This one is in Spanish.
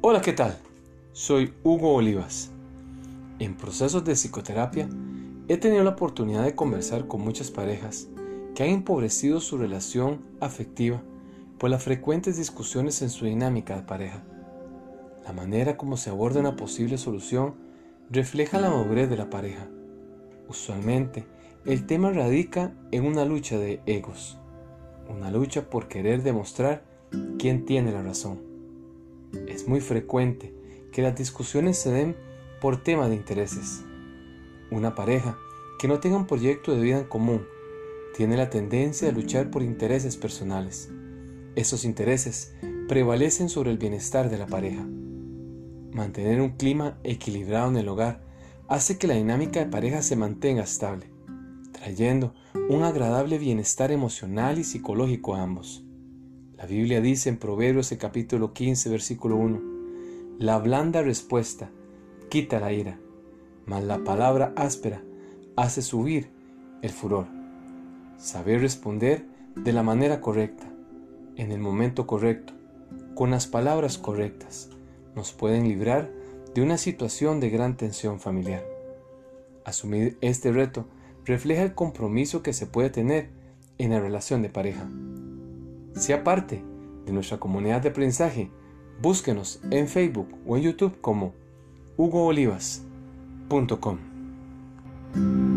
Hola, ¿qué tal? Soy Hugo Olivas. En procesos de psicoterapia he tenido la oportunidad de conversar con muchas parejas que han empobrecido su relación afectiva por las frecuentes discusiones en su dinámica de pareja. La manera como se aborda una posible solución refleja la madurez de la pareja. Usualmente, el tema radica en una lucha de egos, una lucha por querer demostrar quién tiene la razón. Es muy frecuente que las discusiones se den por tema de intereses. Una pareja que no tenga un proyecto de vida en común tiene la tendencia a luchar por intereses personales. Esos intereses prevalecen sobre el bienestar de la pareja. Mantener un clima equilibrado en el hogar hace que la dinámica de pareja se mantenga estable, trayendo un agradable bienestar emocional y psicológico a ambos. La Biblia dice en Proverbios el capítulo 15, versículo 1, La blanda respuesta quita la ira, mas la palabra áspera hace subir el furor. Saber responder de la manera correcta, en el momento correcto, con las palabras correctas, nos pueden librar de una situación de gran tensión familiar. Asumir este reto refleja el compromiso que se puede tener en la relación de pareja. Sea parte de nuestra comunidad de aprendizaje. Búsquenos en Facebook o en YouTube como hugoolivas.com.